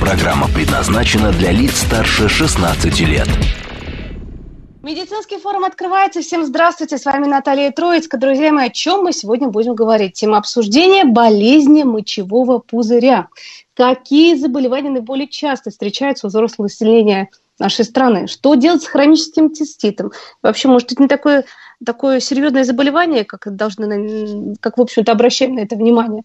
Программа предназначена для лиц старше 16 лет. Медицинский форум открывается. Всем здравствуйте. С вами Наталья Троицкая. Друзья мои, о чем мы сегодня будем говорить? Тема обсуждения – болезни мочевого пузыря. Какие заболевания наиболее часто встречаются у взрослого населения нашей страны? Что делать с хроническим циститом? Вообще, может, это не такое, такое серьезное заболевание, как, должны, как в общем-то, обращаем на это внимание?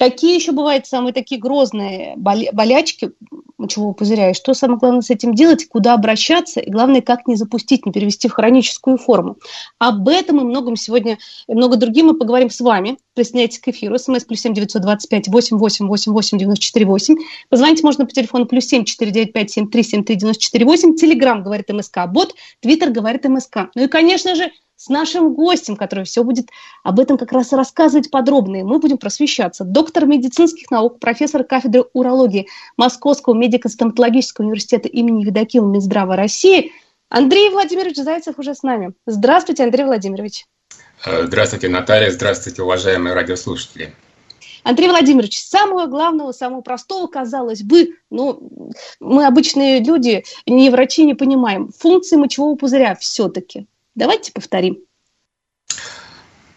Какие еще бывают самые такие грозные болячки мочевого пузыря? И что самое главное с этим делать? Куда обращаться? И главное, как не запустить, не перевести в хроническую форму? Об этом и многом сегодня, и много другим мы поговорим с вами. Присоединяйтесь к эфиру. СМС плюс семь девятьсот двадцать пять восемь восемь восемь восемь девяносто четыре восемь. Позвонить можно по телефону плюс семь четыре девять пять семь три семь три девяносто четыре восемь. Телеграмм говорит МСК Бот. Твиттер говорит МСК. Ну и, конечно же, с нашим гостем, который все будет об этом как раз рассказывать подробно, и мы будем просвещаться. Доктор медицинских наук, профессор кафедры урологии Московского медико-стоматологического университета имени Евдокима Минздрава России Андрей Владимирович Зайцев уже с нами. Здравствуйте, Андрей Владимирович. Э, здравствуйте, Наталья. Здравствуйте, уважаемые радиослушатели. Андрей Владимирович, самого главного, самого простого, казалось бы, ну, мы обычные люди, не врачи, не понимаем, функции мочевого пузыря все-таки. Давайте повторим.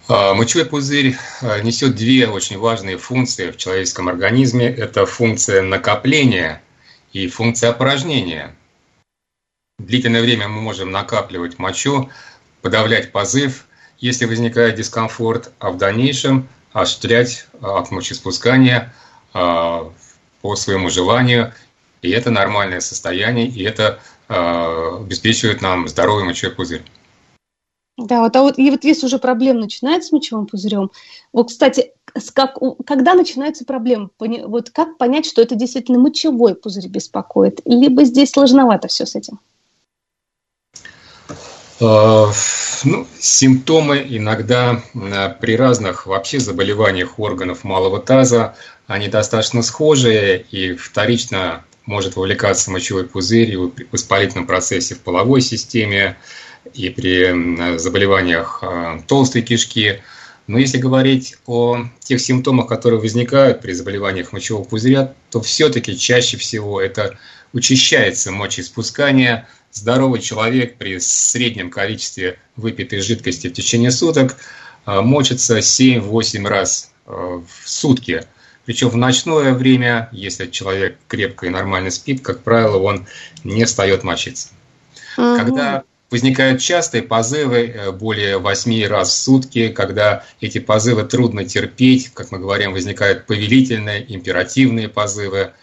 А, мочевой пузырь а, несет две очень важные функции в человеческом организме. Это функция накопления и функция опорожнения. Длительное время мы можем накапливать мочу, подавлять позыв, если возникает дискомфорт, а в дальнейшем осуществлять акт мочеспускания по своему желанию. И это нормальное состояние, и это обеспечивает нам здоровый мочевой пузырь. Да, вот, а вот, и вот если уже проблема начинается с мочевым пузырем, вот, кстати, как, когда начинается проблема, вот как понять, что это действительно мочевой пузырь беспокоит, либо здесь сложновато все с этим? А, ну, симптомы иногда а, при разных вообще заболеваниях органов малого таза, они достаточно схожие, и вторично может вовлекаться мочевой пузырь в воспалительном процессе в половой системе, и при заболеваниях а, толстой кишки. Но если говорить о тех симптомах, которые возникают при заболеваниях мочевого пузыря, то все-таки чаще всего это учащается мочеиспускание. Здоровый человек при среднем количестве выпитой жидкости в течение суток а, мочится 7-8 раз а, в сутки. Причем в ночное время, если человек крепко и нормально спит, как правило, он не встает мочиться. Угу. Когда Возникают частые позывы, э, более 8 раз в сутки, когда эти позывы трудно терпеть, как мы говорим, возникают повелительные, императивные позывы,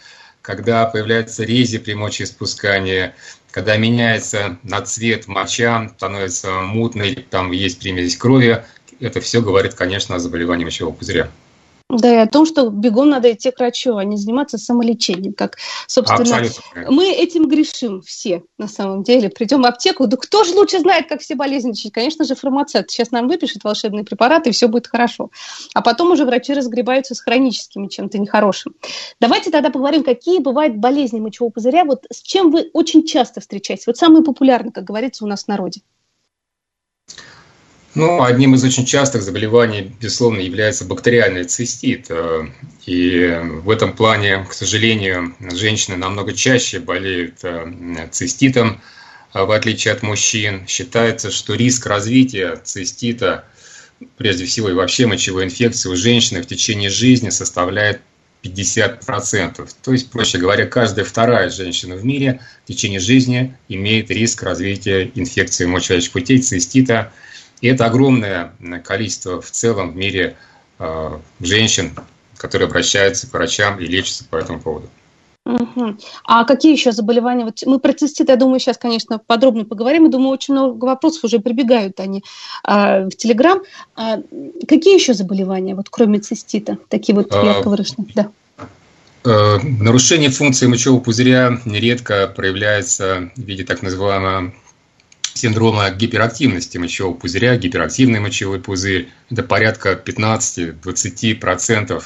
когда появляются рези при мочеиспускании, когда меняется на цвет моча, становится мутной, там есть примесь крови, это все говорит, конечно, о заболевании мочевого пузыря. Да, и о том, что бегом надо идти к врачу, а не заниматься самолечением. Как, собственно, Абсолютно. мы этим грешим все, на самом деле. Придем в аптеку, да кто же лучше знает, как все болезни лечить? Конечно же, фармацевт. Сейчас нам выпишет волшебные препараты, и все будет хорошо. А потом уже врачи разгребаются с хроническими чем-то нехорошим. Давайте тогда поговорим, какие бывают болезни мочевого пузыря, вот с чем вы очень часто встречаетесь. Вот самые популярные, как говорится, у нас в народе. Ну, одним из очень частых заболеваний, безусловно, является бактериальный цистит. Э, и в этом плане, к сожалению, женщины намного чаще болеют э, циститом, э, в отличие от мужчин. Считается, что риск развития цистита, прежде всего и вообще мочевой инфекции у женщины в течение жизни составляет 50%. То есть, проще говоря, каждая вторая женщина в мире в течение жизни имеет риск развития инфекции мочевых путей, цистита – и это огромное количество в целом в мире э, женщин, которые обращаются к врачам и лечатся по этому поводу. Угу. А какие еще заболевания? Вот мы про цистит, я думаю, сейчас, конечно, подробно поговорим. Я думаю, очень много вопросов уже прибегают они а, в Телеграм. А, какие еще заболевания, вот кроме цистита, такие вот ярко выраженные? Да. Э, нарушение функции мочевого пузыря нередко проявляется в виде так называемого синдрома гиперактивности мочевого пузыря, гиперактивный мочевой пузырь. Это порядка 15-20%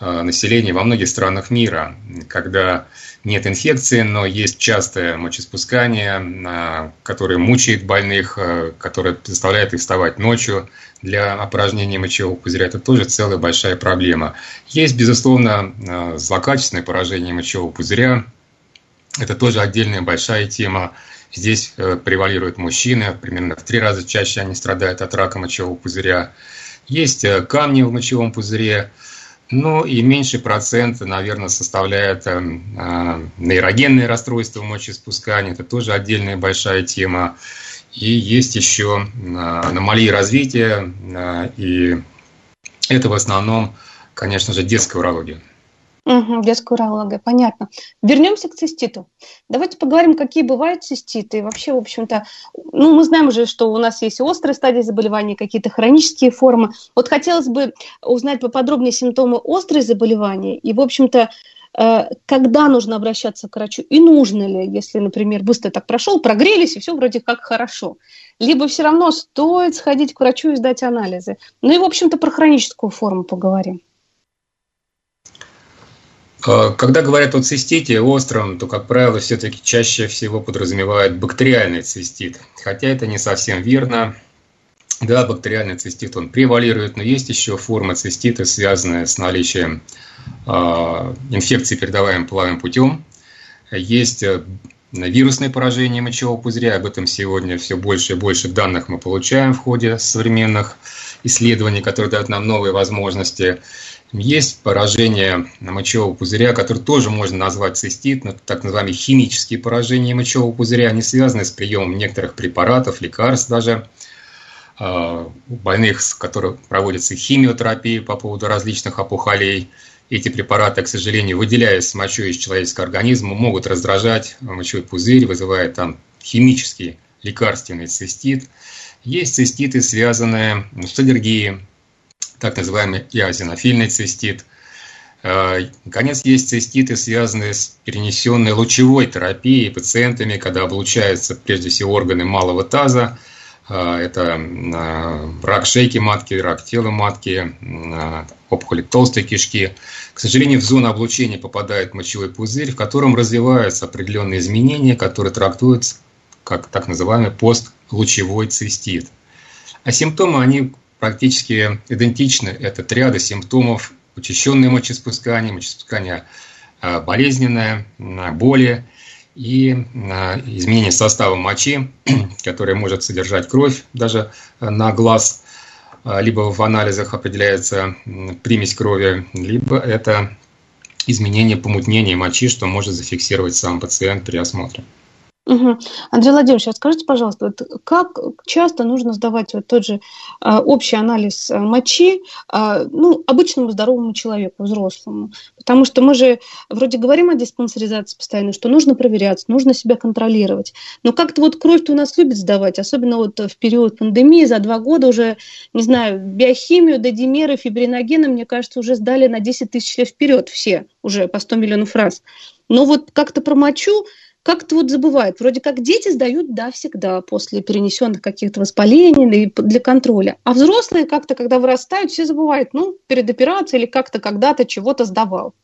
э, населения во многих странах мира, когда нет инфекции, но есть частое мочеспускание, э, которое мучает больных, которое заставляет их вставать ночью для опорожнения мочевого пузыря. Это тоже целая большая проблема. Есть, безусловно, злокачественное поражение мочевого пузыря. Это тоже отдельная большая тема. Здесь э, превалируют мужчины, примерно в три раза чаще они страдают от рака мочевого пузыря. Есть э, камни в мочевом пузыре, ну и меньший процент, наверное, составляет э, нейрогенные расстройства мочеиспускания. Это тоже отдельная большая тема. И есть еще аномалии развития, и это в основном, конечно же, детская урология. Угу, детская урология, понятно. Вернемся к циститу. Давайте поговорим, какие бывают циститы. Вообще, в общем-то, ну, мы знаем уже, что у нас есть острые стадии заболевания, какие-то хронические формы. Вот хотелось бы узнать поподробнее симптомы острой заболевания и, в общем-то, э, когда нужно обращаться к врачу и нужно ли, если, например, быстро так прошел, прогрелись и все вроде как хорошо. Либо все равно стоит сходить к врачу и сдать анализы. Ну и, в общем-то, про хроническую форму поговорим. А, когда говорят о цистите остром, то, как правило, все-таки чаще всего подразумевают бактериальный цистит. Хотя это не совсем верно. Да, бактериальный цистит, он превалирует, но есть еще форма цистита, связанная с наличием э, инфекции, передаваемой половым путем. Есть э, вирусное поражение мочевого пузыря. Об этом сегодня все больше и больше данных мы получаем в ходе современных исследований, которые дают нам новые возможности. Есть поражение мочевого пузыря, которое тоже можно назвать цистит, но так называемые химические поражения мочевого пузыря. Они связаны с приемом некоторых препаратов, лекарств даже. А, у больных, с которых проводится химиотерапия по поводу различных опухолей, эти препараты, к сожалению, выделяясь с мочой из человеческого организма, могут раздражать мочевой пузырь, вызывая там химический лекарственный цистит. Есть циститы, связанные с аллергией, так называемый иозинофильный цистит. Э, наконец, есть циститы, связанные с перенесенной лучевой терапией пациентами, когда облучаются прежде всего органы малого таза. Э, это э, рак шейки матки, рак тела матки, опухоли толстой кишки. К сожалению, в зону облучения попадает мочевой пузырь, в котором развиваются определенные изменения, которые трактуются как так называемый постлучевой цистит. А симптомы, они практически идентичны. Это триада симптомов учащенное мочеиспускание, мочеиспускание а, болезненное, боли и а, изменение состава мочи, которое может содержать кровь даже а, на глаз, либо в анализах определяется примесь крови, либо это изменение помутнения мочи, что может зафиксировать сам пациент при осмотре. Угу. Андрей Владимирович, а скажите, пожалуйста, вот как часто нужно сдавать вот тот же а, общий анализ а, мочи а, ну, обычному здоровому человеку, взрослому? Потому что мы же вроде говорим о диспансеризации постоянно, что нужно проверяться, нужно себя контролировать. Но как-то вот кровь-то у нас любит сдавать, особенно вот в период пандемии, за два года уже, не знаю, биохимию, додимеры, фибриногены, мне кажется, уже сдали на 10 тысяч лет вперед все, уже по 100 миллионов раз. Но вот как-то про мочу как-то вот забывают. Вроде как дети сдают, да, всегда после перенесенных каких-то воспалений для контроля. А взрослые как-то, когда вырастают, все забывают, ну, перед операцией или как-то когда-то чего-то сдавал.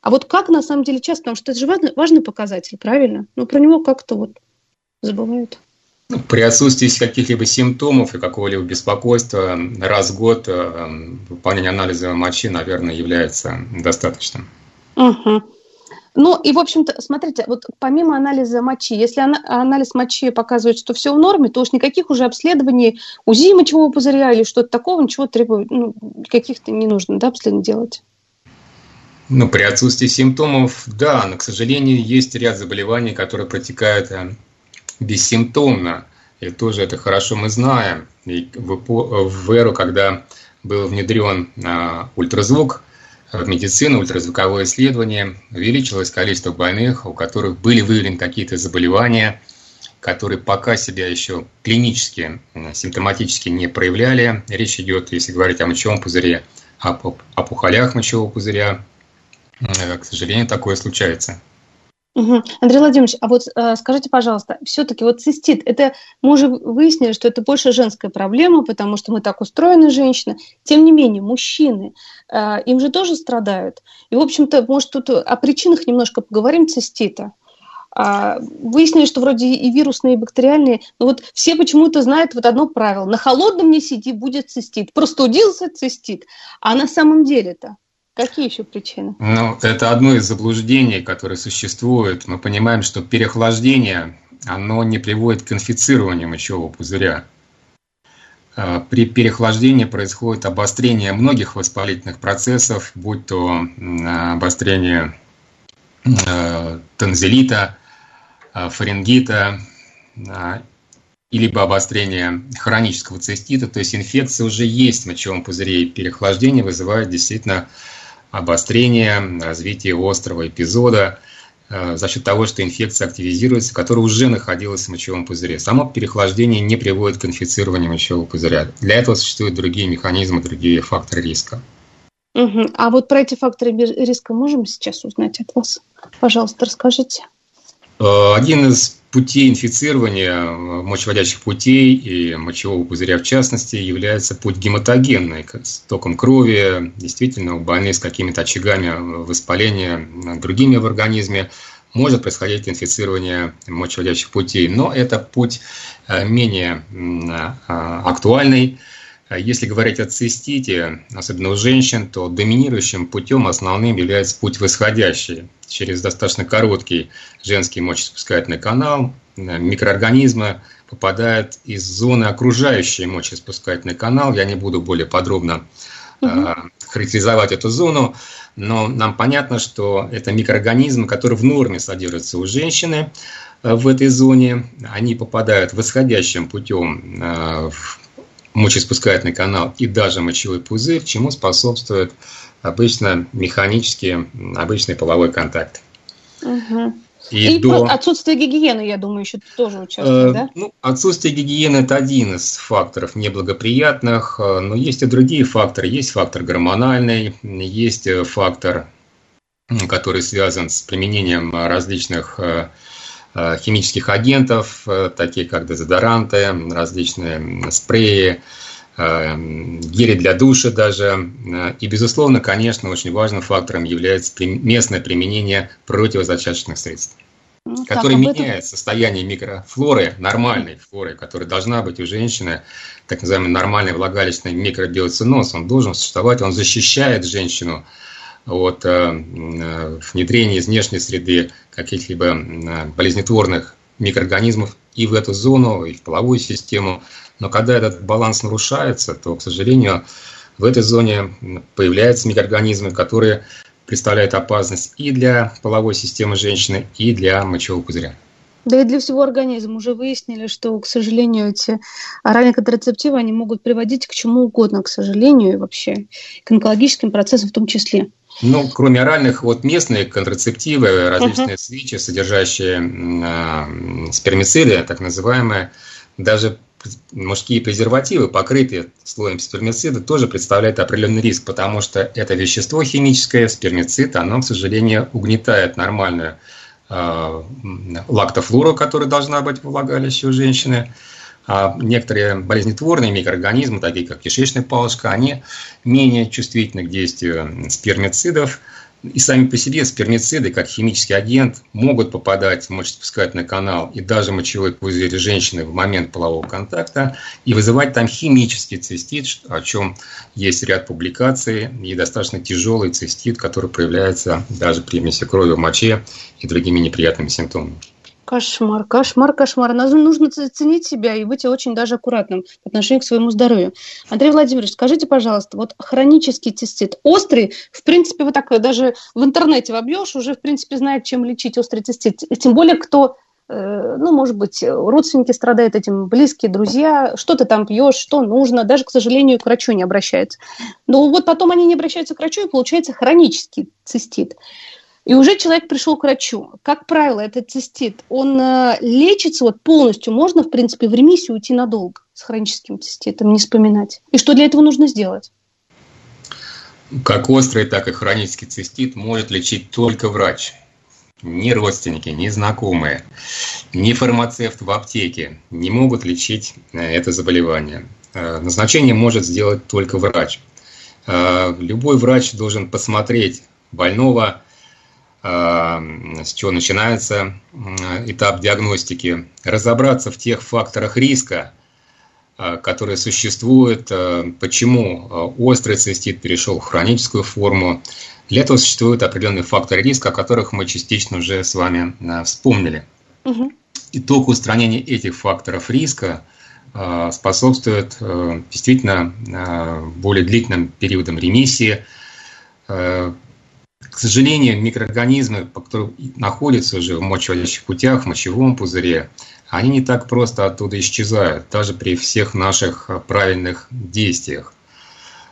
А вот как на самом деле часто, потому что это же важный, важный показатель, правильно? Но про него как-то вот забывают. Ну, при отсутствии каких-либо симптомов и какого-либо беспокойства раз в год э, выполнение анализа мочи, наверное, является достаточным. Угу. Ну и, в общем-то, смотрите, вот помимо анализа мочи, если анализ мочи показывает, что все в норме, то уж никаких уже обследований УЗИ мочевого пузыря или что-то такого, ничего требует, ну, каких-то не нужно, да, обследований делать. Ну, при отсутствии симптомов, да, но, к сожалению, есть ряд заболеваний, которые протекают э, бессимптомно. И тоже это хорошо мы знаем. И в, в эру, когда был внедрен а, ультразвук, в медицину, ультразвуковое исследование, увеличилось количество больных, у которых были выявлены какие-то заболевания, которые пока себя еще клинически, симптоматически не проявляли. Речь идет, если говорить о мочевом пузыре, об опухолях мочевого пузыря, к сожалению, такое случается. Угу. Андрей Владимирович, а вот э, скажите, пожалуйста, все-таки вот цистит, это мы уже выяснили, что это больше женская проблема, потому что мы так устроены, женщины. Тем не менее, мужчины, э, им же тоже страдают. И, в общем-то, может, тут о причинах немножко поговорим цистита. А, выяснили, что вроде и вирусные, и бактериальные, но вот все почему-то знают вот одно правило. На холодном не сиди, будет цистит. Простудился цистит. А на самом деле-то Какие еще причины? Ну, это одно из заблуждений, которое существует. Мы понимаем, что переохлаждение, оно не приводит к инфицированию мочевого пузыря. А, при переохлаждении происходит обострение многих воспалительных процессов, будь то обострение а, танзелита, а, фарингита, и либо обострение хронического цистита, то есть инфекция уже есть в мочевом пузыре, и переохлаждение вызывает действительно обострение, развитие острого эпизода э, за счет того, что инфекция активизируется, которая уже находилась в мочевом пузыре. Само переохлаждение не приводит к инфицированию мочевого пузыря. Для этого существуют другие механизмы, другие факторы риска. Угу. А вот про эти факторы риска можем сейчас узнать от вас? Пожалуйста, расскажите. Э, один из путей инфицирования э, мочеводящих путей и мочевого пузыря в частности является путь гематогенный, с током крови, действительно у больных с какими-то очагами воспаления другими в организме может происходить инфицирование мочеводящих путей, но это путь э, менее актуальный, если говорить о цистите, особенно у женщин, то доминирующим путем основным является путь восходящий. Через достаточно короткий женский мочеиспускательный канал микроорганизмы попадают из зоны окружающей мочеиспускательный канал. Я не буду более подробно угу. характеризовать эту зону, но нам понятно, что это микроорганизмы, которые в норме содержатся у женщины а, в этой зоне. Они попадают восходящим путем в мочеиспускательный канал и даже мочевой пузырь, чему способствует обычно механический, обычный половой контакт. Угу. И, и до... отсутствие гигиены, я думаю, еще тоже участвует, э, да? Ну, отсутствие гигиены – это один из факторов неблагоприятных, э, но есть и другие факторы. Есть фактор гормональный, есть э, фактор, который связан с применением различных э, Э, химических агентов, э, такие как дезодоранты, различные спреи, э, гели для душа даже. И, безусловно, конечно, очень важным фактором является местное применение противозачаточных средств, ну, которые так, меняют этом... состояние микрофлоры, нормальной флоры, которая должна быть у женщины, так называемый нормальный влагалищный микробиоциноз, он должен существовать, он защищает женщину от внедрения из внешней среды каких-либо болезнетворных микроорганизмов и в эту зону, и в половую систему. Но когда этот баланс нарушается, то, к сожалению, в этой зоне появляются микроорганизмы, которые представляют опасность и для половой системы женщины, и для мочевого пузыря. Да и для всего организма. Уже выяснили, что, к сожалению, эти оральные контрацептивы, они могут приводить к чему угодно, к сожалению, и вообще к онкологическим процессам в том числе. Ну, кроме оральных, вот местные контрацептивы, различные uh-huh. свечи, содержащие э, спермициды, так называемые, даже мужские презервативы, покрытые слоем спермицида, тоже представляют определенный риск, потому что это вещество химическое, спермицид, оно, к сожалению, угнетает нормальную э, лактофлору, которая должна быть в влагалище у женщины, а некоторые болезнетворные микроорганизмы, такие как кишечная палочка, они менее чувствительны к действию спермицидов. И сами по себе спермициды, как химический агент, могут попадать в мочеиспускательный канал и даже мочевой пузырь женщины в момент полового контакта и вызывать там химический цистит, о чем есть ряд публикаций, и достаточно тяжелый цистит, который проявляется даже при примеси крови в моче и другими неприятными симптомами. Кошмар, кошмар, кошмар. Нужно ценить себя и быть очень даже аккуратным по отношению к своему здоровью. Андрей Владимирович, скажите, пожалуйста, вот хронический цистит острый, в принципе, вот так даже в интернете вобьешь, уже, в принципе, знает, чем лечить острый цистит. Тем более, кто э, ну, может быть, родственники страдают этим, близкие, друзья, что ты там пьешь, что нужно, даже, к сожалению, к врачу не обращаются. Но вот потом они не обращаются к врачу, и получается хронический цистит. И уже человек пришел к врачу. Как правило, этот цистит, он э, лечится вот полностью, можно, в принципе, в ремиссию уйти надолго с хроническим циститом, не вспоминать. И что для этого нужно сделать? как острый, так и хронический цистит может лечить только врач. Ни родственники, ни знакомые, ни фармацевт в аптеке не могут лечить э, это заболевание. Э, назначение может сделать только врач. Э, любой врач должен посмотреть больного, с чего начинается этап диагностики, разобраться в тех факторах риска, которые существуют, почему острый цистит перешел в хроническую форму, для этого существуют определенные факторы риска, о которых мы частично уже с вами э, вспомнили. Угу. И только устранение этих факторов риска э, способствует э, действительно более длительным периодам ремиссии. К сожалению, микроорганизмы, которые находятся уже в мочеводящих путях, в мочевом пузыре, они не так просто оттуда исчезают, даже при всех наших правильных действиях.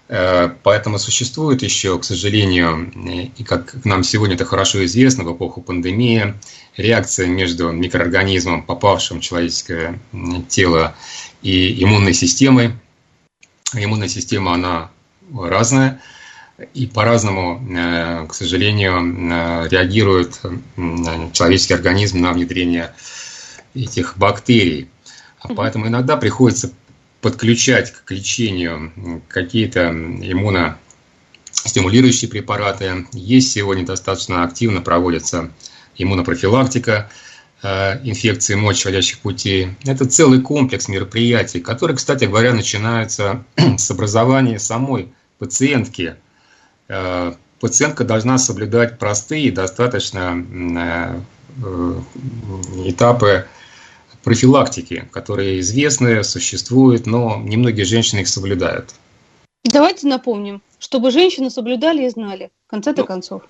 Э, поэтому существует еще, к сожалению, и как нам сегодня это хорошо известно, в эпоху пандемии, реакция между микроорганизмом, попавшим в человеческое тело, и иммунной системой. Иммунная система, она разная, и по-разному, э, к сожалению, э, реагирует человеческий организм на внедрение этих бактерий. Поэтому иногда приходится подключать к лечению какие-то иммуностимулирующие препараты. Есть сегодня достаточно активно проводится иммунопрофилактика э, инфекции мочеводящих путей. Это целый комплекс мероприятий, которые, кстати говоря, начинаются с образования самой пациентки. Э, пациентка должна соблюдать простые, достаточно э, этапы профилактики, которые известны, существуют, но немногие женщины их соблюдают. Давайте напомним, чтобы женщины соблюдали и знали, в конце-то ну, концов.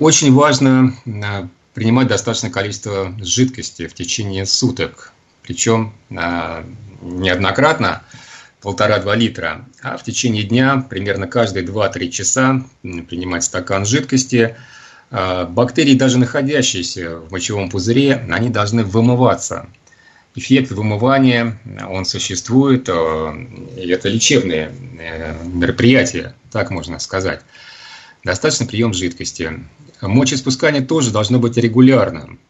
Очень важно э, принимать достаточное количество жидкости в течение суток, причем неоднократно, полтора-два литра, а в течение дня примерно каждые 2-3 часа принимать стакан жидкости. Э, бактерии, даже находящиеся в мочевом пузыре, они должны вымываться эффект вымывания, он существует, и это лечебные э, мероприятия, так можно сказать. Достаточно прием жидкости. Мочеиспускание тоже должно быть регулярным.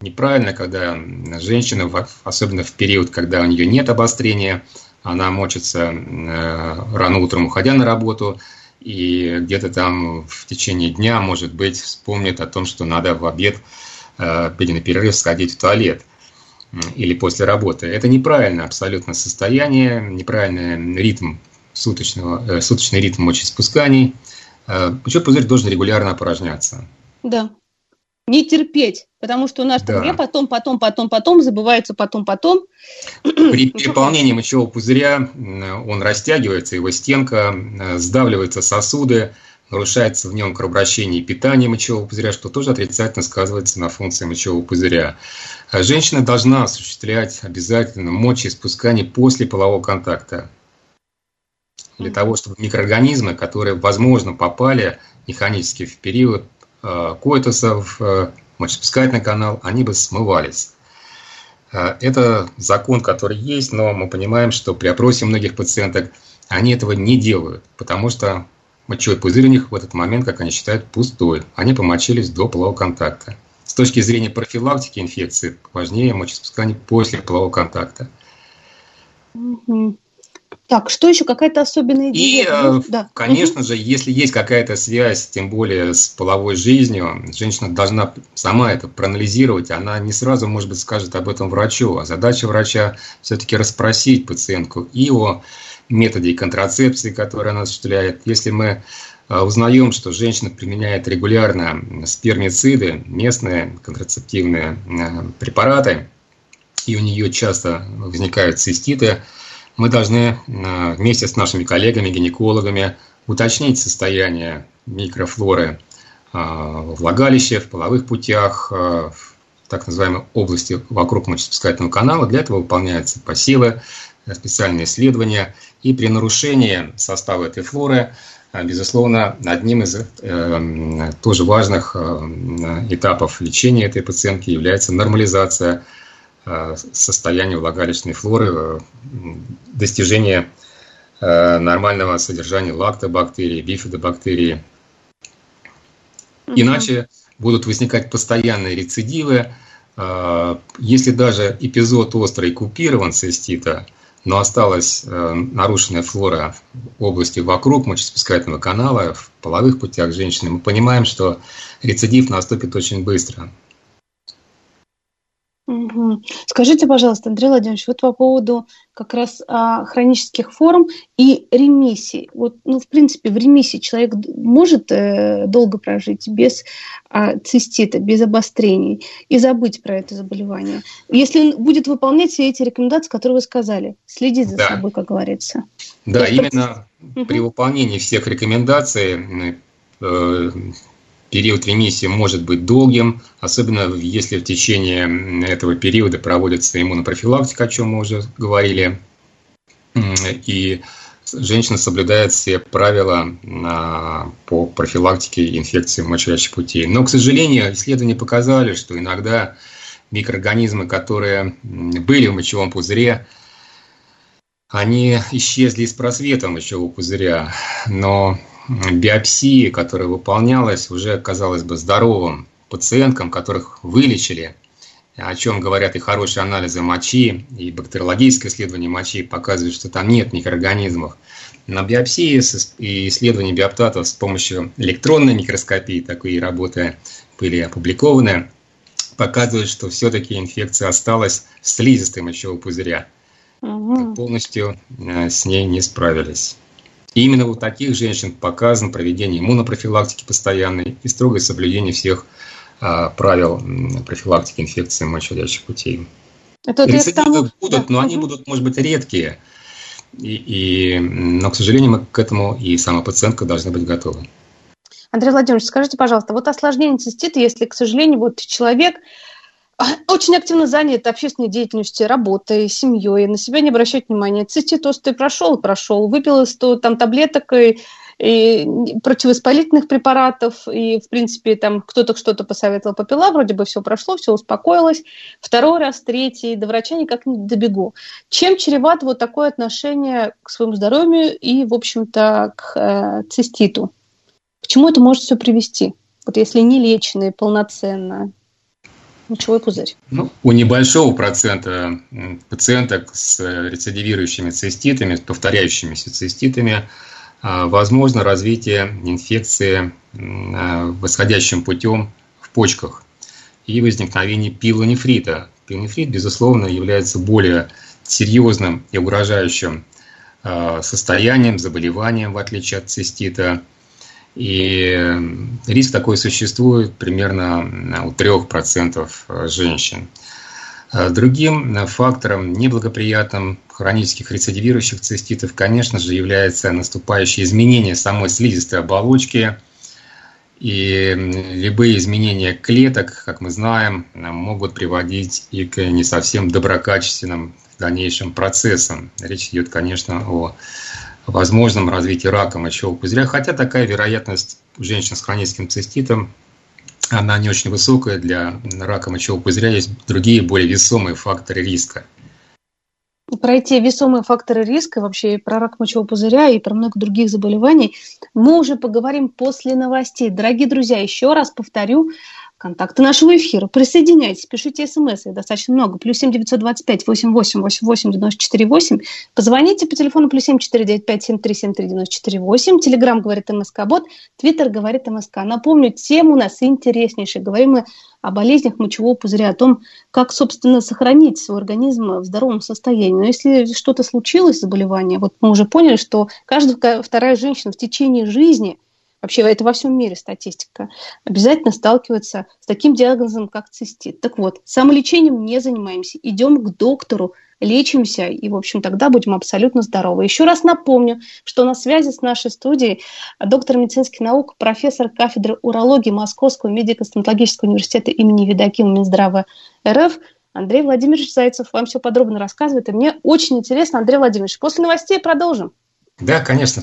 Неправильно, когда женщина, особенно в период, когда у нее нет обострения, она мочится э, рано утром, уходя на работу, и где-то там в течение дня, может быть, вспомнит о том, что надо в обед, перед перерыв сходить в туалет – или после работы. Это неправильное абсолютно состояние, неправильный ритм суточного, э, суточный ритм мочеиспусканий. Э, пузырь должен регулярно опорожняться. Да. Не терпеть, потому что у нас да. потом, потом, потом, потом, забывается потом, потом. При переполнении мочевого пузыря он растягивается, его стенка, э, сдавливаются сосуды, нарушается в нем кровообращение и питание мочевого пузыря, что тоже отрицательно сказывается на функции мочевого пузыря. А женщина должна осуществлять обязательно мочеиспускание после полового контакта. Для того, чтобы микроорганизмы, которые, возможно, попали механически в период э, коитуса в э, мочеиспускательный канал, они бы смывались. Э, это закон, который есть, но мы понимаем, что при опросе многих пациенток они этого не делают, потому что Мочевой пузырь у них в этот момент, как они считают, пустой. Они помочились до полового контакта. С точки зрения профилактики инфекции важнее мочеиспускание после полового контакта. Так, что еще? Какая-то особенная диета? И, ну, да. конечно угу. же, если есть какая-то связь, тем более с половой жизнью, женщина должна сама это проанализировать. Она не сразу, может быть, скажет об этом врачу. А задача врача все-таки расспросить пациентку и о методе контрацепции, которые она осуществляет. Если мы а, узнаем, что женщина применяет регулярно спермициды, местные контрацептивные а, препараты, и у нее часто возникают циститы, мы должны а, вместе с нашими коллегами, уточнить состояние микрофлоры в влагалище, в половых путях, в так называемой области вокруг мочеиспускательного канала. Для этого выполняются посевы, специальные исследования. И при нарушении состава этой флоры, э, безусловно, одним из э, тоже важных э, этапов лечения этой пациентки является нормализация состояния влагалищной флоры, достижение э, нормального содержания лактобактерий, бифидобактерий. Иначе будут возникать постоянные рецидивы. Э, если даже эпизод острый купирован цистита, но осталась э, нарушенная флора в области вокруг мочеиспускательного канала, в половых путях женщины, мы понимаем, что рецидив наступит очень быстро. Угу. Скажите, пожалуйста, Андрей Владимирович, вот по поводу как раз а, хронических форм и ремиссий. Вот, ну, в принципе, в ремиссии человек может э, долго прожить без а, цистита, без обострений и забыть про это заболевание, если он будет выполнять все эти рекомендации, которые вы сказали, следить за да. собой, как говорится. Да, именно угу. при выполнении всех рекомендаций э, период ремиссии может быть долгим, особенно если в течение этого периода проводится иммунопрофилактика, о чем мы уже говорили, и женщина соблюдает все правила по профилактике инфекции мочевых путей. Но, к сожалению, исследования показали, что иногда микроорганизмы, которые были в мочевом пузыре, они исчезли из просвета мочевого пузыря, но биопсии, которая выполнялась уже, казалось бы, здоровым пациенткам, которых вылечили, о чем говорят и хорошие анализы мочи, и бактериологическое исследование мочи показывают, что там нет микроорганизмов. На биопсии и исследовании биоптатов с помощью электронной микроскопии, такие работы были опубликованы, показывают, что все-таки инфекция осталась в слизистой мочевого пузыря. Угу. Полностью э, с ней не справились. И именно у таких женщин показано проведение иммунопрофилактики постоянной и строгое соблюдение всех а, правил профилактики инфекции мочеходящих путей. Это Рецидивы будут, но они будут, может быть, редкие. И, и, но, к сожалению, мы к этому и сама пациентка должны быть готовы. Андрей Владимирович, скажите, пожалуйста, вот осложнение цистита, если, к сожалению, вот человек очень активно занят общественной деятельностью, работой, семьей, на себя не обращать внимания. Циститоз ты прошел, прошел, выпил 100 там, таблеток и, и противовоспалительных препаратов, и, в принципе, там кто-то что-то посоветовал, попила, вроде бы все прошло, все успокоилось. Второй раз, третий, до врача никак не добегу. Чем чревато вот такое отношение к своему здоровью и, в общем-то, к э, циститу? К чему это может все привести? Вот если не лечено и полноценно, мочевой пузырь? Ну, у небольшого процента пациенток с рецидивирующими циститами, с повторяющимися циститами, а, возможно развитие инфекции а, восходящим путем в почках и возникновение пилонефрита. Пилонефрит, безусловно, является более серьезным и угрожающим а, состоянием, заболеванием, в отличие от цистита – и риск такой существует примерно у 3% женщин. А другим фактором неблагоприятным хронических рецидивирующих циститов, конечно же, является наступающее изменение самой слизистой оболочки. И любые изменения клеток, как мы знаем, могут приводить и к не совсем доброкачественным дальнейшим процессам. Речь идет, конечно, о возможном развитии рака мочевого пузыря, хотя такая вероятность у женщин с хроническим циститом она не очень высокая для рака мочевого пузыря, есть другие более весомые факторы риска. Про эти весомые факторы риска, вообще и про рак мочевого пузыря, и про много других заболеваний мы уже поговорим после новостей. Дорогие друзья, еще раз повторю, контакты нашего эфира. Присоединяйтесь, пишите смс, их достаточно много. Плюс семь девятьсот двадцать пять восемь восемь восемь восемь девяносто четыре восемь. Позвоните по телефону плюс семь четыре девять пять семь три семь три девяносто четыре восемь. Телеграмм говорит МСК Бот, Твиттер говорит МСК. Напомню, тема у нас интереснейшая. Говорим мы о болезнях мочевого пузыря, о том, как, собственно, сохранить свой организм в здоровом состоянии. Но если что-то случилось, заболевание, вот мы уже поняли, что каждая вторая женщина в течение жизни – вообще это во всем мире статистика, обязательно сталкиваться с таким диагнозом, как цистит. Так вот, самолечением не занимаемся, идем к доктору, лечимся, и, в общем, тогда будем абсолютно здоровы. Еще раз напомню, что на связи с нашей студией доктор медицинских наук, профессор кафедры урологии Московского медико-стоматологического университета имени Видакима Минздрава РФ Андрей Владимирович Зайцев вам все подробно рассказывает, и мне очень интересно, Андрей Владимирович, после новостей продолжим. Да, конечно.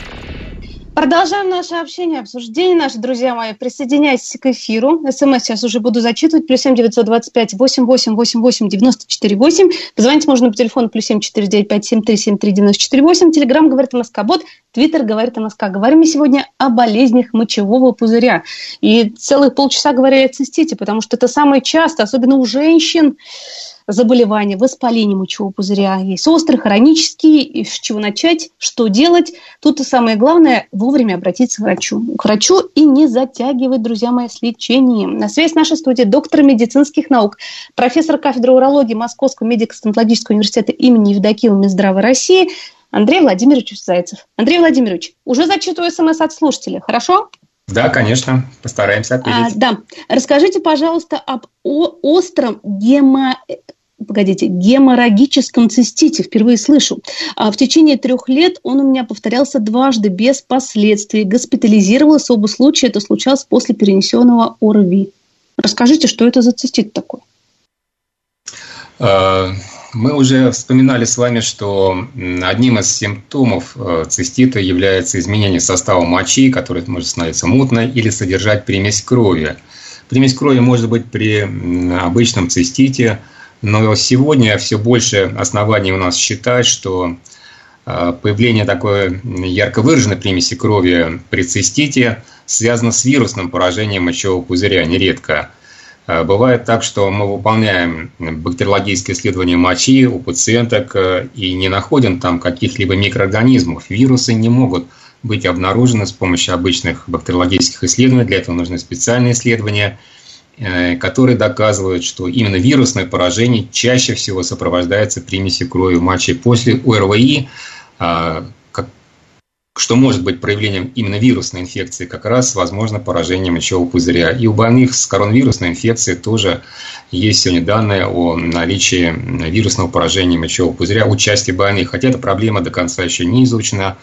Продолжаем наше общение, обсуждение. Наши друзья мои, присоединяйтесь к эфиру. СМС сейчас уже буду зачитывать. Плюс семь девятьсот двадцать пять восемь восемь восемь восемь девяносто четыре восемь. Позвонить можно по телефону плюс семь четыре девять пять семь три семь три девяносто четыре восемь. Телеграмм говорит МСК Бот. Твиттер говорит МСК. Говорим сегодня о болезнях мочевого пузыря. И целых полчаса говорили о цистите, потому что это самое часто, особенно у женщин, заболевания, воспаление мочевого пузыря. Есть острый, хронический, с чего начать, что делать. Тут и самое главное – вовремя обратиться к врачу. К врачу и не затягивать, друзья мои, с лечением. На связи с нашей студией доктор медицинских наук, профессор кафедры урологии Московского медико-стоматологического университета имени Евдокиева Минздрава России Андрей Владимирович Зайцев. Андрей Владимирович, уже зачитываю смс от слушателя, хорошо? Да, конечно, постараемся ответить. А, да, расскажите, пожалуйста, об о- остром гемо погодите, геморрагическом цистите, впервые слышу. А в течение трех лет он у меня повторялся дважды без последствий. Госпитализировался оба случая, это случалось после перенесенного ОРВИ. Расскажите, что это за цистит такой? А, мы уже вспоминали с вами, что одним из симптомов э, цистита является изменение состава мочи, который может становиться мутной или содержать примесь крови. Примесь крови может быть при обычном цистите, но сегодня все больше оснований у нас считать, что э, появление такой ярко выраженной примеси крови при цистите связано с вирусным поражением мочевого пузыря нередко. Э, бывает так, что мы выполняем бактериологические исследования мочи у пациенток э, и не находим там каких-либо микроорганизмов. Вирусы не могут быть обнаружены с помощью обычных бактериологических исследований. Для этого нужны специальные исследования – которые доказывают, что именно вирусное поражение чаще всего сопровождается примесью крови в матче после ОРВИ, а, что может быть проявлением именно вирусной инфекции, как раз возможно поражение мочевого пузыря. И у больных с коронавирусной инфекцией тоже есть сегодня данные о наличии вирусного поражения мочевого пузыря у части больных, хотя эта проблема до конца еще не изучена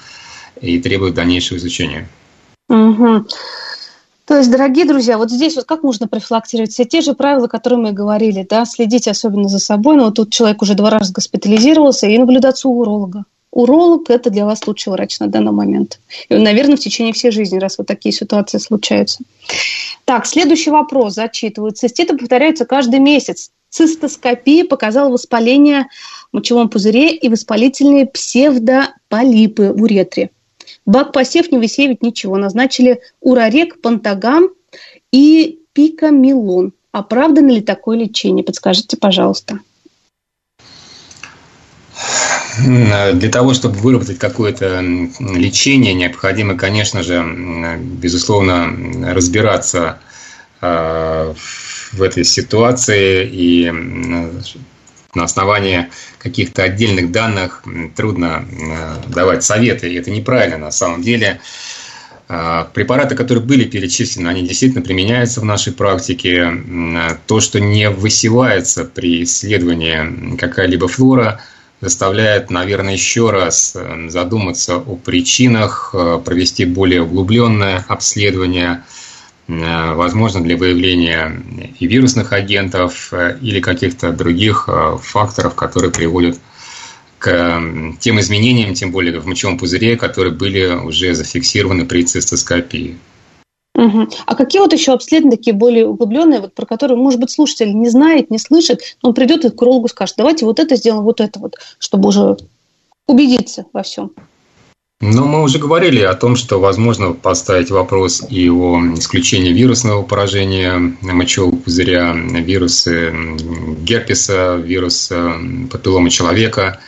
и требует дальнейшего изучения. Угу. То есть, дорогие друзья, вот здесь вот как нужно профилактировать все те же правила, которые мы говорили, да, следить особенно за собой, но вот тут человек уже два раза госпитализировался и наблюдаться у уролога. Уролог – это для вас лучший врач на данный момент. И, наверное, в течение всей жизни, раз вот такие ситуации случаются. Так, следующий вопрос зачитываю. Циститы повторяются каждый месяц. Цистоскопия показала воспаление в мочевом пузыре и воспалительные псевдополипы в уретре. Бак посев не высеивать ничего. Назначили урарек, пантагам и пикамилон. Оправдано ли такое лечение? Подскажите, пожалуйста. Для того, чтобы выработать какое-то лечение, необходимо, конечно же, безусловно, разбираться а, в этой ситуации и на основании каких-то отдельных данных трудно э, давать советы, и это неправильно на самом деле. А, препараты, которые были перечислены, они действительно применяются в нашей практике. То, что не высевается при исследовании какая-либо флора, заставляет, наверное, еще раз э, задуматься о причинах, э, провести более углубленное обследование – возможно, для выявления и вирусных агентов, э, или каких-то других э, факторов, которые приводят к тем изменениям, тем более в мочевом пузыре, которые были уже зафиксированы при цистоскопии. Угу. А какие вот еще обследования такие более углубленные, вот про которые, может быть, слушатель не знает, не слышит, он придет и к урологу скажет, давайте вот это сделаем, вот это вот, чтобы уже убедиться во всем. Но мы уже говорили о том, что возможно поставить вопрос и о исключении вирусного поражения мочевого пузыря, вирусы герпеса, вирус папилломы человека.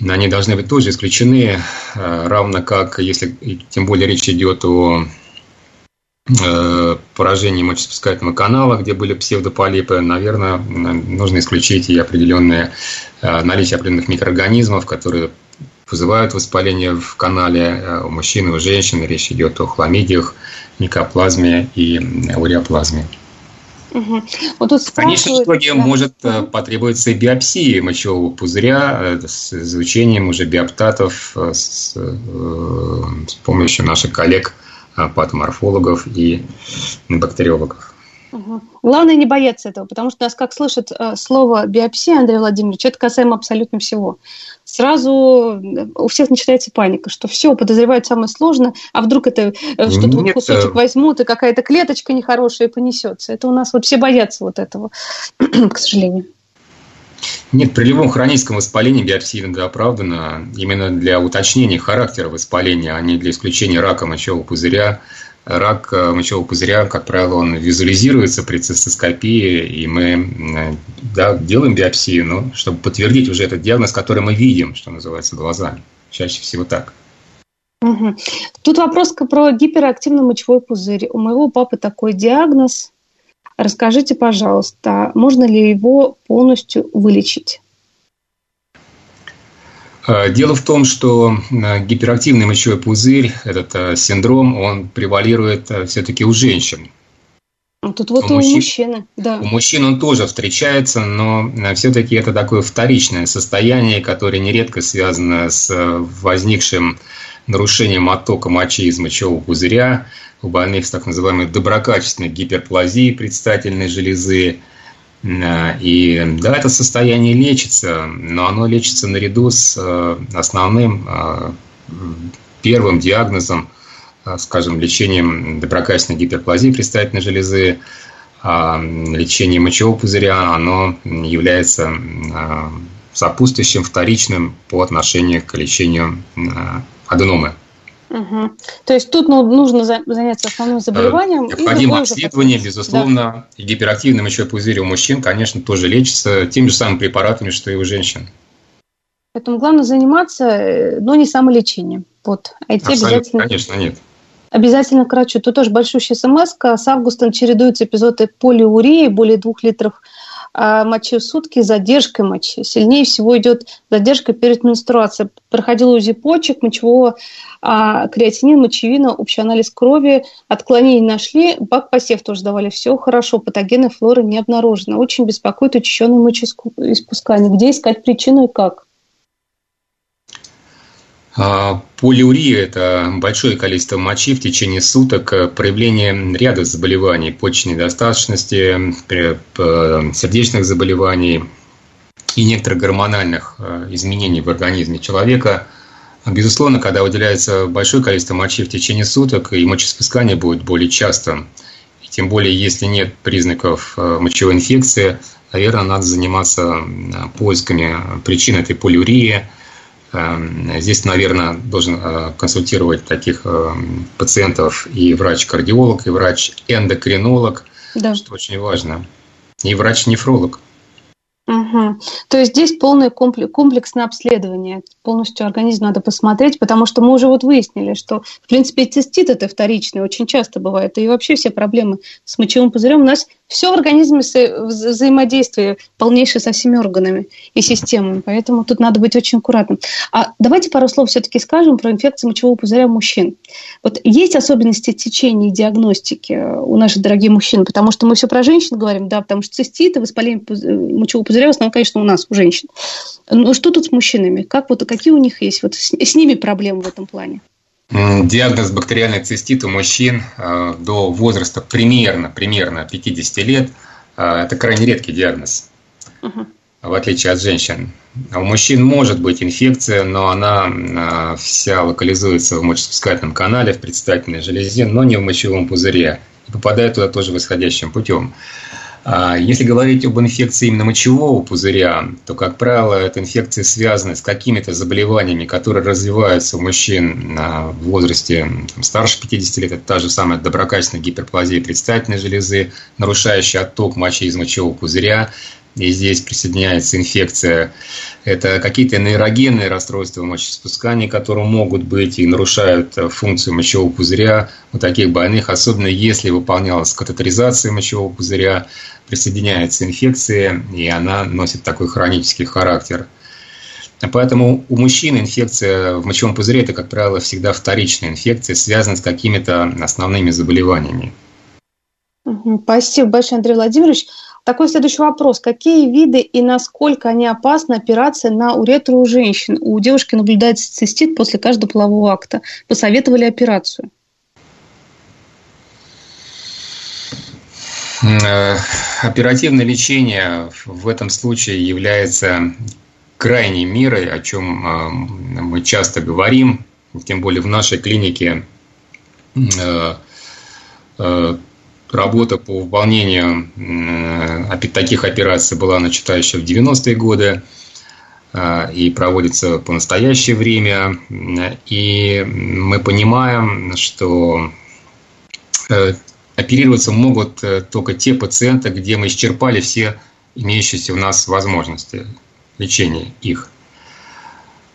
Они должны быть тоже исключены, э, равно как, если тем более речь идет о э, поражении мочеиспускательного канала, где были псевдополипы, наверное, нужно исключить и определенное э, наличие определенных микроорганизмов, которые вызывают воспаление в канале э, у мужчин и у женщин. Речь идет о хламидиях, микоплазме и уреоплазме. Угу. Вот тут в конечном итоге да. может угу. потребоваться и биопсия мочевого пузыря э, с изучением уже биоптатов с, с помощью наших коллег патоморфологов и бактериологов. Угу. Главное не бояться этого, потому что нас как слышат э, слово биопсия, Андрей Владимирович, это касаемо абсолютно всего. Сразу э, у всех начинается паника, что все подозревают самое сложное, а вдруг это э, что-то вот кусочек возьмут, и какая-то клеточка нехорошая понесется. Это у нас вот все боятся вот этого, к сожалению. Нет, при любом хроническом воспалении биопсия оправдана именно для уточнения характера воспаления, а не для исключения рака мочевого пузыря, рак э, мочевого пузыря, как правило, он визуализируется при цистоскопии, и мы да, делаем биопсию, но чтобы подтвердить уже этот диагноз, который мы видим, что называется, глазами. Чаще всего так. Угу. Тут вопрос про гиперактивный мочевой пузырь. У моего папы такой диагноз. Расскажите, пожалуйста, можно ли его полностью вылечить? Э, дело в том, что э, гиперактивный мочевой пузырь, этот э, синдром, он превалирует все-таки у женщин. Ну, тут вот у, у мужчин, мужчины, да. У мужчин он тоже встречается, но все-таки это такое вторичное состояние, которое нередко связано с возникшим нарушением оттока мочи из мочевого пузыря, у больных с так называемой доброкачественной гиперплазией предстательной железы, и да, это состояние лечится, но оно лечится наряду с э, основным э, первым диагнозом, э, скажем, лечением доброкачественной гиперплазии предстательной железы, а лечение мочевого пузыря, оно является сопутствующим вторичным по отношению к лечению аденомы. Угу. То есть тут ну, нужно заняться основным заболеванием. Необходимо обследование, безусловно. Да. И гиперактивный мочевой пузырь у мужчин, конечно, тоже лечится теми же самыми препаратами, что и у женщин. Поэтому главное заниматься, э, но не самолечением. Вот. А эти обязательно... Конечно, нет. Обязательно к врачу. Тут тоже большущая смс -ка. С августом чередуются эпизоды полиурии, более двух литров а мочи сутки задержкой мочи. Сильнее всего идет задержка перед менструацией. Проходил УЗИ почек, мочевого а, креатинин, мочевина, общий анализ крови, отклонений нашли, бак посев тоже давали, все хорошо, патогены флоры не обнаружено. Очень беспокоит учащенное мочеиспускание. Где искать причину и как? А, полиурия – это большое количество мочи в течение суток, э, проявление ряда заболеваний, почечной недостаточности, сердечных заболеваний и некоторых гормональных э, изменений в организме человека. Безусловно, когда выделяется большое количество мочи в течение суток, и мочеиспускание будет более часто. И тем более, если нет признаков э, мочевой инфекции, наверное, надо заниматься поисками причин этой полиурии – здесь, наверное, должен э, консультировать таких э, пациентов и врач-кардиолог, и врач-эндокринолог, да. что очень важно, и врач-нефролог. Угу. То есть здесь полное комплексное обследование. Полностью организм надо посмотреть, потому что мы уже вот выяснили, что, в принципе, цистит это вторичный, очень часто бывает. И вообще все проблемы с мочевым пузырем у нас все в организме взаимодействие полнейшее со всеми органами и системами, поэтому тут надо быть очень аккуратным. А давайте пару слов все-таки скажем про инфекцию мочевого пузыря у мужчин. Вот есть особенности течения и диагностики у наших дорогих мужчин, потому что мы все про женщин говорим, да, потому что циститы, воспаление мочевого пузыря в основном, конечно, у нас, у женщин. Но что тут с мужчинами? Как вот, какие у них есть? Вот с, с ними проблемы в этом плане? Диагноз бактериальный цистит у мужчин э, до возраста примерно, примерно 50 лет э, – это крайне редкий диагноз, угу. в отличие от женщин. У мужчин может быть инфекция, но она э, вся локализуется в мочеиспускательном канале, в предстательной железе, но не в мочевом пузыре. И попадает туда тоже восходящим путем. А если говорить об инфекции именно мочевого пузыря, то, как правило, эта инфекция связана с какими-то заболеваниями, которые развиваются у мужчин в возрасте старше 50 лет. Это та же самая доброкачественная гиперплазия предстательной железы, нарушающая отток мочи из мочевого пузыря, и здесь присоединяется инфекция. Это какие-то нейрогенные расстройства мочеиспускания, которые могут быть и нарушают э, функцию мочевого пузыря у таких больных, особенно если выполнялась катетеризация мочевого пузыря, присоединяется инфекция, и она носит такой хронический характер. Поэтому у мужчин инфекция в мочевом пузыре – это, как правило, всегда вторичная инфекция, связанная с какими-то основными заболеваниями. Спасибо большое, Андрей Владимирович. Такой следующий вопрос. Какие виды и насколько они опасны операции на уретру у женщин? У девушки наблюдается цистит после каждого полового акта. Посоветовали операцию? Э, оперативное лечение в этом случае является крайней мерой, о чем э, мы часто говорим, тем более в нашей клинике э, работа по выполнению таких операций была начата еще в 90-е годы и проводится по настоящее время. И мы понимаем, что оперироваться могут э, только те пациенты, где мы исчерпали все имеющиеся у нас возможности лечения их.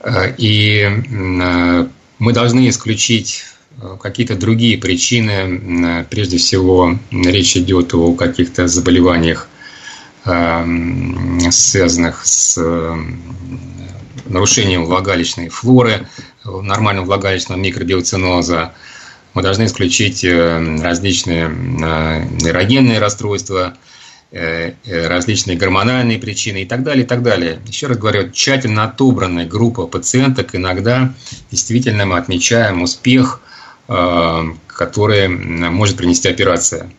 Э, и э, мы должны исключить какие-то другие причины. Прежде всего, речь идет о каких-то заболеваниях, связанных с нарушением влагалищной флоры, нормального влагалищного микробиоциноза, мы должны исключить э, различные э, нейрогенные расстройства, э, различные гормональные причины и так далее, и так далее. Еще раз говорю, тщательно отобранная группа пациенток, иногда действительно мы отмечаем успех, который может принести операция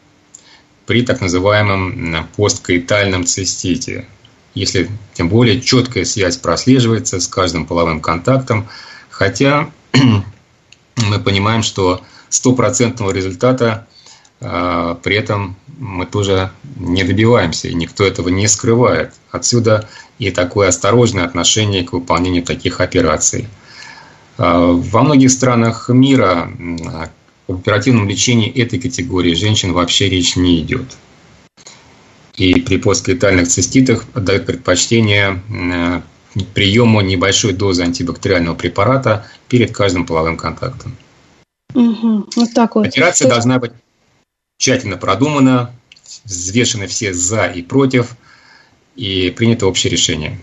при так называемом посткаитальном цистите. Если тем более четкая связь прослеживается с каждым половым контактом, хотя мы понимаем, что стопроцентного результата а, при этом мы тоже не добиваемся, и никто этого не скрывает. Отсюда и такое осторожное отношение к выполнению таких операций. А, во многих странах мира об оперативном лечении этой категории женщин вообще речь не идет. И при постлетальных циститах дают предпочтение приему небольшой дозы антибактериального препарата перед каждым половым контактом. Угу, вот так вот. Операция То... должна быть тщательно продумана, взвешены все за и против, и принято общее решение.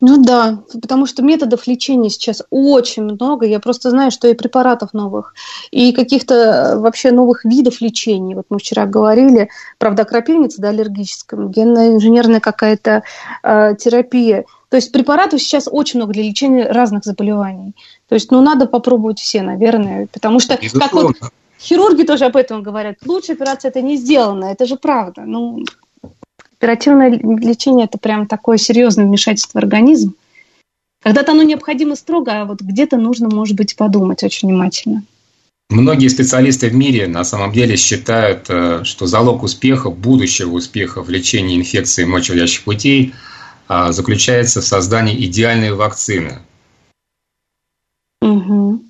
Ну да, потому что методов лечения сейчас очень много. Я просто знаю, что и препаратов новых, и каких-то э, вообще новых видов лечения. Вот мы вчера говорили, правда, крапивница, да, аллергическая, генно-инженерная какая-то э, терапия. То есть препаратов сейчас очень много для лечения разных заболеваний. То есть, ну, надо попробовать все, наверное, потому что, Безусловно. как вот хирурги тоже об этом говорят, лучше операция это не сделана, это же правда. Ну, оперативное лечение – это прям такое серьезное вмешательство в организм. Когда-то оно необходимо строго, а вот где-то нужно, может быть, подумать очень внимательно. Многие специалисты в мире на самом деле считают, э, что залог успеха, будущего успеха в лечении инфекции мочеводящих путей а, заключается в создании идеальной вакцины – угу.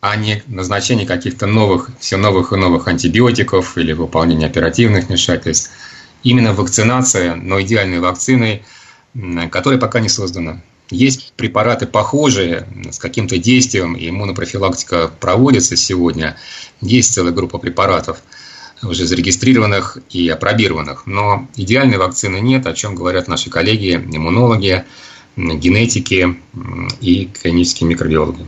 а не назначение каких-то новых, все новых и новых антибиотиков или выполнение оперативных вмешательств. Именно вакцинация, но идеальной вакциной, которая пока не создана. Есть препараты похожие с каким-то действием, и иммунопрофилактика проводится сегодня. Есть целая группа препаратов, уже зарегистрированных и опробированных. Но идеальной вакцины нет, о чем говорят наши коллеги, иммунологи, генетики и клинические микробиологи.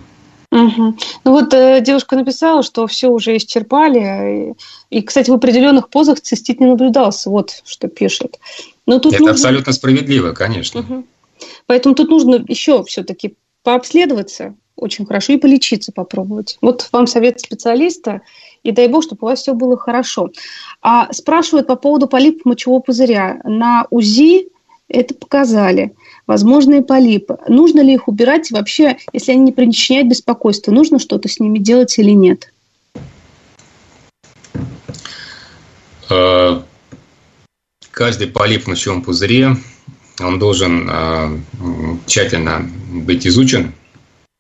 Угу. Ну вот э, девушка написала, что все уже исчерпали. И, и, кстати, в определенных позах цистит не наблюдался. Вот что пишет. Но тут Это нужно... абсолютно справедливо, конечно. Угу. Поэтому тут нужно еще все-таки пообследоваться очень хорошо и полечиться попробовать. Вот вам совет специалиста, и дай бог, чтобы у вас все было хорошо. А спрашивают по поводу полипов мочевого пузыря. На УЗИ это показали возможные полипы. Нужно ли их убирать вообще, если они не причиняют беспокойства, нужно что-то с ними делать или нет? Э, каждый полип в мочевом пузыре, он должен э, тщательно быть изучен,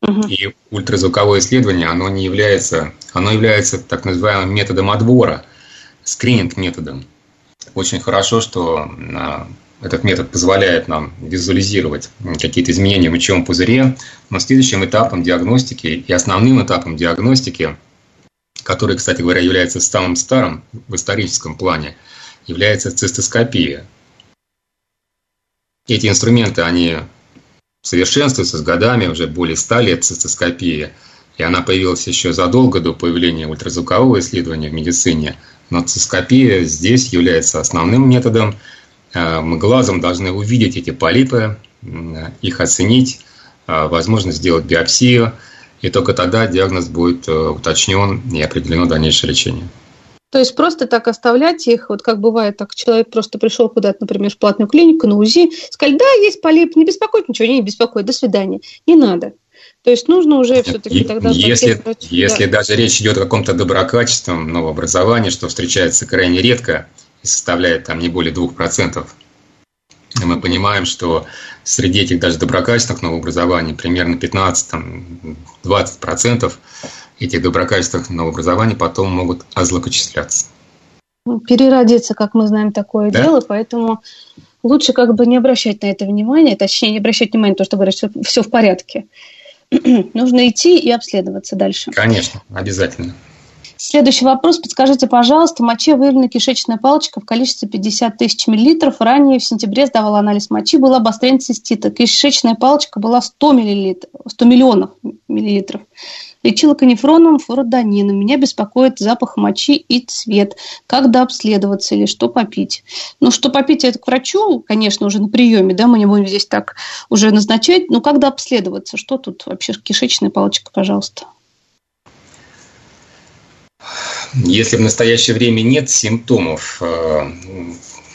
угу. и ультразвуковое исследование, оно не является, оно является так называемым методом отбора, скрининг методом. Очень хорошо, что этот метод позволяет нам визуализировать какие-то изменения в мочевом пузыре, но следующим этапом диагностики и основным этапом диагностики, который, кстати говоря, является самым старым в историческом плане, является цистоскопия. Эти инструменты, они совершенствуются с годами, уже более ста лет цистоскопия, и она появилась еще задолго до появления ультразвукового исследования в медицине, Но цископия здесь является основным методом. Мы глазом должны увидеть эти полипы, их оценить, возможно сделать биопсию, и только тогда диагноз будет уточнен и определено дальнейшее лечение. То есть просто так оставлять их, вот как бывает, так человек просто пришел куда-то, например, в платную клинику на УЗИ, сказали, да, есть полип, не беспокоить, ничего не беспокоит, до свидания. Не надо. То есть нужно уже все-таки тогда... Если, если да. даже речь идет о каком-то доброкачественном новообразовании, что встречается крайне редко и составляет там не более 2%, мы понимаем, что среди этих даже доброкачественных новообразований примерно 15-20% этих доброкачественных новообразований потом могут озлокочисляться. Ну, переродиться, как мы знаем, такое да? дело, поэтому лучше как бы не обращать на это внимание, точнее не обращать внимания на то, что говорят, что все в порядке. Нужно идти и обследоваться дальше. Конечно, обязательно. Следующий вопрос. Подскажите, пожалуйста, в моче выявлена кишечная палочка в количестве 50 тысяч миллилитров. Ранее в сентябре сдавал анализ мочи, был обострение цистита. Кишечная палочка была 100, миллилитров, 100 миллионов миллилитров. Лечила канифроном, фуродонином. Меня беспокоит запах мочи и цвет. Когда обследоваться или что попить? Ну, что попить, это к врачу, конечно, уже на приеме, да, мы не будем здесь так уже назначать. Но когда обследоваться? Что тут вообще кишечная палочка, пожалуйста? Если в настоящее время нет симптомов э,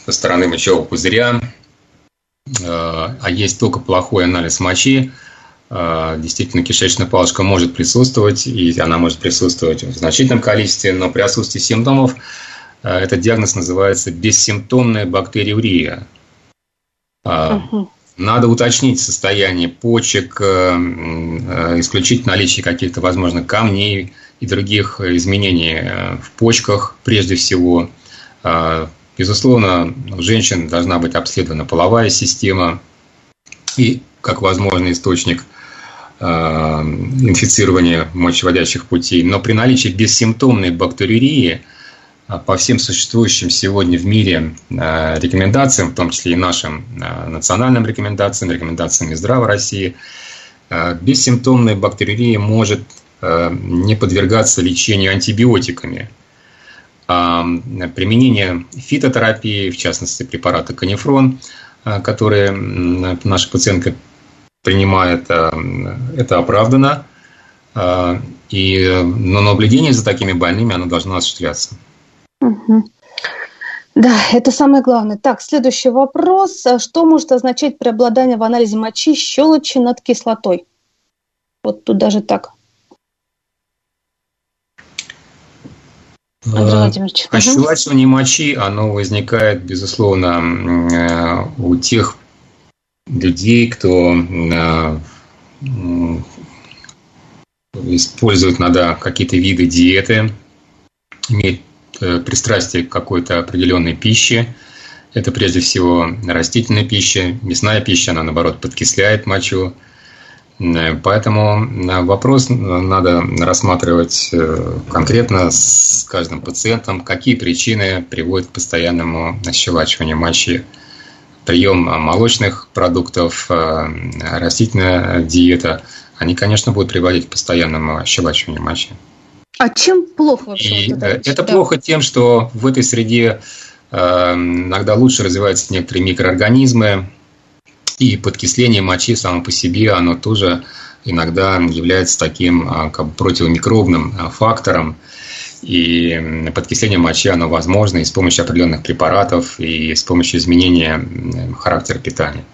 со стороны мочевого пузыря, э, а есть только плохой анализ мочи, а, действительно кишечная палочка может присутствовать, и она может присутствовать в значительном количестве, но при отсутствии симптомов этот диагноз называется бессимптомная бактериурия. Угу. Надо уточнить состояние почек, э, э, исключить наличие каких-то, возможно, камней и других изменений э, в почках прежде всего. Безусловно, у женщин должна быть обследована половая система и как возможный источник – Э, инфицирования мочеводящих путей, но при наличии бессимптомной бактериурии э, по всем существующим сегодня в мире э, рекомендациям, в том числе и нашим национальным рекомендациям, рекомендациям Минздрава России, бессимптомная бактериурия может не подвергаться лечению антибиотиками. А применение фитотерапии, в частности препарата канифрон, которые наша пациентка принимает, э, это оправдано. Э, и, но наблюдение за такими больными оно должно осуществляться. Да, это самое главное. Так, следующий вопрос. Что может означать преобладание в анализе мочи щелочи над кислотой? Вот тут даже так. Андрей э, Владимирович. Ощелачивание угу. мочи, оно возникает, безусловно, у тех людей, кто э, использует надо какие-то виды диеты, имеет э, пристрастие к какой-то определенной пище. Это прежде всего растительная пища, мясная пища, она наоборот подкисляет мочу. Э, поэтому вопрос надо рассматривать конкретно с каждым пациентом, какие причины приводят к постоянному ощелачиванию мочи прием молочных продуктов, э, растительная диета, они, конечно, будут приводить к постоянному ощелачиванию мочи. А чем плохо? И это, э, это да. плохо тем, что в этой среде э, иногда лучше развиваются некоторые микроорганизмы, и подкисление мочи само по себе, оно тоже иногда является таким как бы противомикробным фактором, и подкисление мочи, оно возможно и с помощью определенных препаратов, и с помощью изменения характера питания.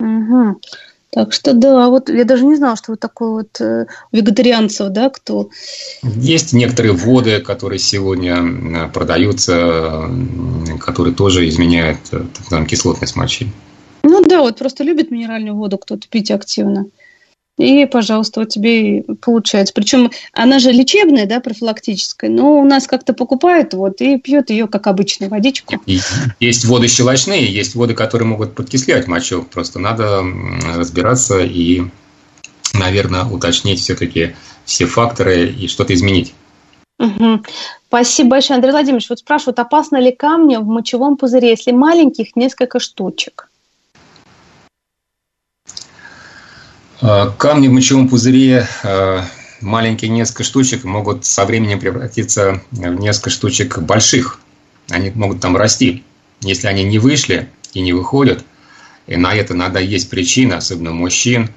Угу. Так что да, вот я даже не знала, что вот такой вот э, вегетарианцев, да, кто... Есть некоторые воды, которые сегодня продаются, которые тоже изменяют э, там, кислотность мочи. Да, вот просто любит минеральную воду кто-то пить активно. И, пожалуйста, вот тебе и получается. Причем она же лечебная, да, профилактическая, но у нас как-то покупают вот и пьют ее как обычную водичку. И есть воды щелочные, есть воды, которые могут подкислять мочу. Просто надо разбираться и, наверное, уточнить все-таки все факторы и что-то изменить. Угу. Спасибо большое, Андрей Владимирович. Вот спрашивают, опасно ли камни в мочевом пузыре, если маленьких несколько штучек? Камни в мочевом пузыре а, маленькие несколько штучек могут со временем превратиться в несколько штучек больших. Они могут там расти. Если они не вышли и не выходят, и на это надо есть причина, особенно мужчин,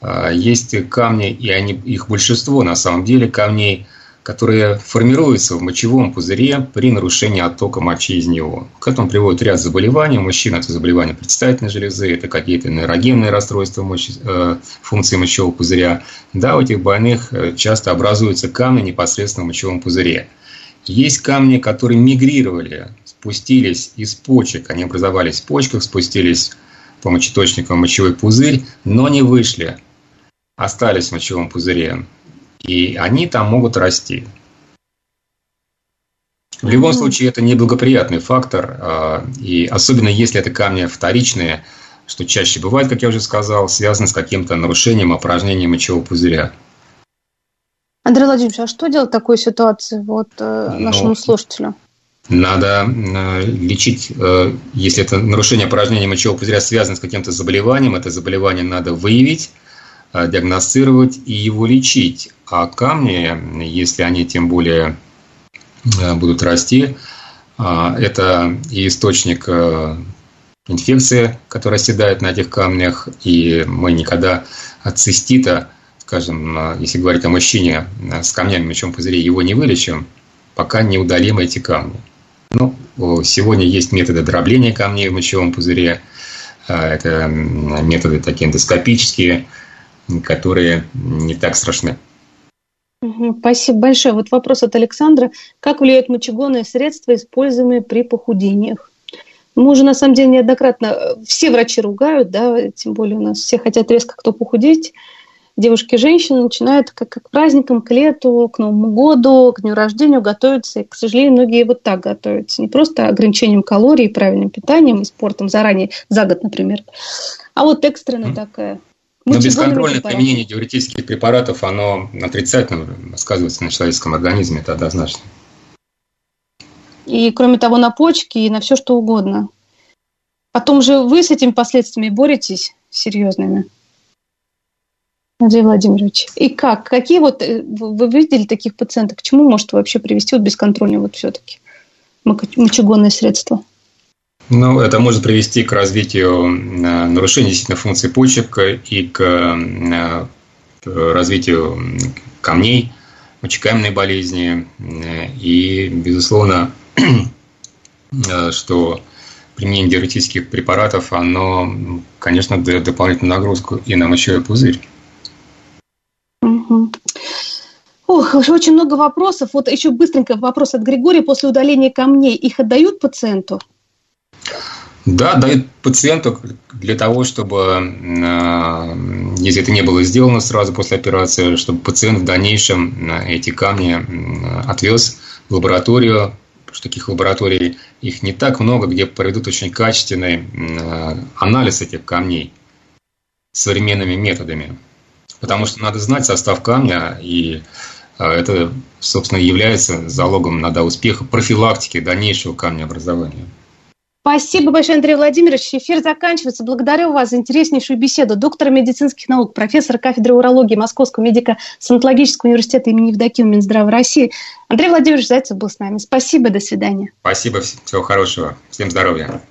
а, есть камни, и они, их большинство на самом деле камней, которые формируются в мочевом пузыре при нарушении оттока мочи из него. К этому приводит ряд заболеваний. У мужчин это заболевания предстательной железы, это какие-то нейрогенные расстройства мочи, э, функции мочевого пузыря. Да, у этих больных э, часто образуются камни непосредственно в мочевом пузыре. Есть камни, которые мигрировали, спустились из почек, они образовались в почках, спустились по мочеточникам в мочевой пузырь, но не вышли, остались в мочевом пузыре и они там могут расти. В любом случае, это неблагоприятный фактор, а, и особенно если это камни вторичные, что чаще бывает, как я уже сказал, связано с каким-то нарушением опорожнения мочевого пузыря. Андрей Владимирович, а что делать в такой ситуации вот, э, ну, нашему ну, слушателю? Надо э, лечить, э, если это нарушение опорожнения мочевого пузыря связано с каким-то заболеванием, это заболевание надо выявить, диагностировать и его лечить. А камни, если они тем более э, будут расти, э, это и источник инфекции, которая оседает на этих камнях, и мы никогда от цистита, скажем, если говорить о мужчине с камнями в мочевом пузыре, его не вылечим, пока не удалим эти камни. Ну, сегодня есть методы дробления камней в мочевом пузыре, это методы такие эндоскопические, которые не так страшны. Спасибо большое. Вот вопрос от Александра. Как влияют мочегонные средства, используемые при похудениях? Мы уже, на самом деле, неоднократно, э, все врачи ругают, да, тем более у нас все хотят резко кто похудеть. Девушки и женщины начинают как, как к праздникам, к лету, к Новому году, к дню рождения готовиться. И, к сожалению, многие вот так готовятся. Не просто ограничением калорий, правильным питанием и спортом заранее, за год, например, а вот экстренная такая но бесконтрольное применение диуретических препаратов, оно отрицательно сказывается на человеческом организме, это однозначно. И, кроме того, на почки и на все, что угодно. Потом же вы с этими последствиями боретесь серьезными. Андрей Владимирович. И как? Какие вот э, вы видели таких пациентов? К чему может вообще привести вот бесконтрольное вот все-таки мочегонное средство? Ну, это может привести к развитию э, нарушения действительно функции почек и к э, развитию камней, мочекаменной болезни. И, безусловно, что применение диуретических препаратов, оно, конечно, дает дополнительную нагрузку и на мочевой пузырь. Ох, очень много вопросов. Вот еще быстренько вопрос от Григория. После удаления камней их отдают пациенту? Да, дают пациенту для того, чтобы, э, если это не было сделано сразу после операции, чтобы пациент в дальнейшем э, эти камни отвез в лабораторию, что таких лабораторий их не так много, где проведут очень качественный э, анализ этих камней современными методами. Потому что надо знать состав камня, и это, собственно, является залогом надо успеха профилактики дальнейшего камнеобразования. Спасибо большое, Андрей Владимирович. Эфир заканчивается. Благодарю вас за интереснейшую беседу. Доктора медицинских наук, профессор кафедры урологии Московского медико-санатологического университета имени Евдокима Минздрава России. Андрей Владимирович Зайцев был с нами. Спасибо, до свидания. Спасибо, всего хорошего. Всем здоровья.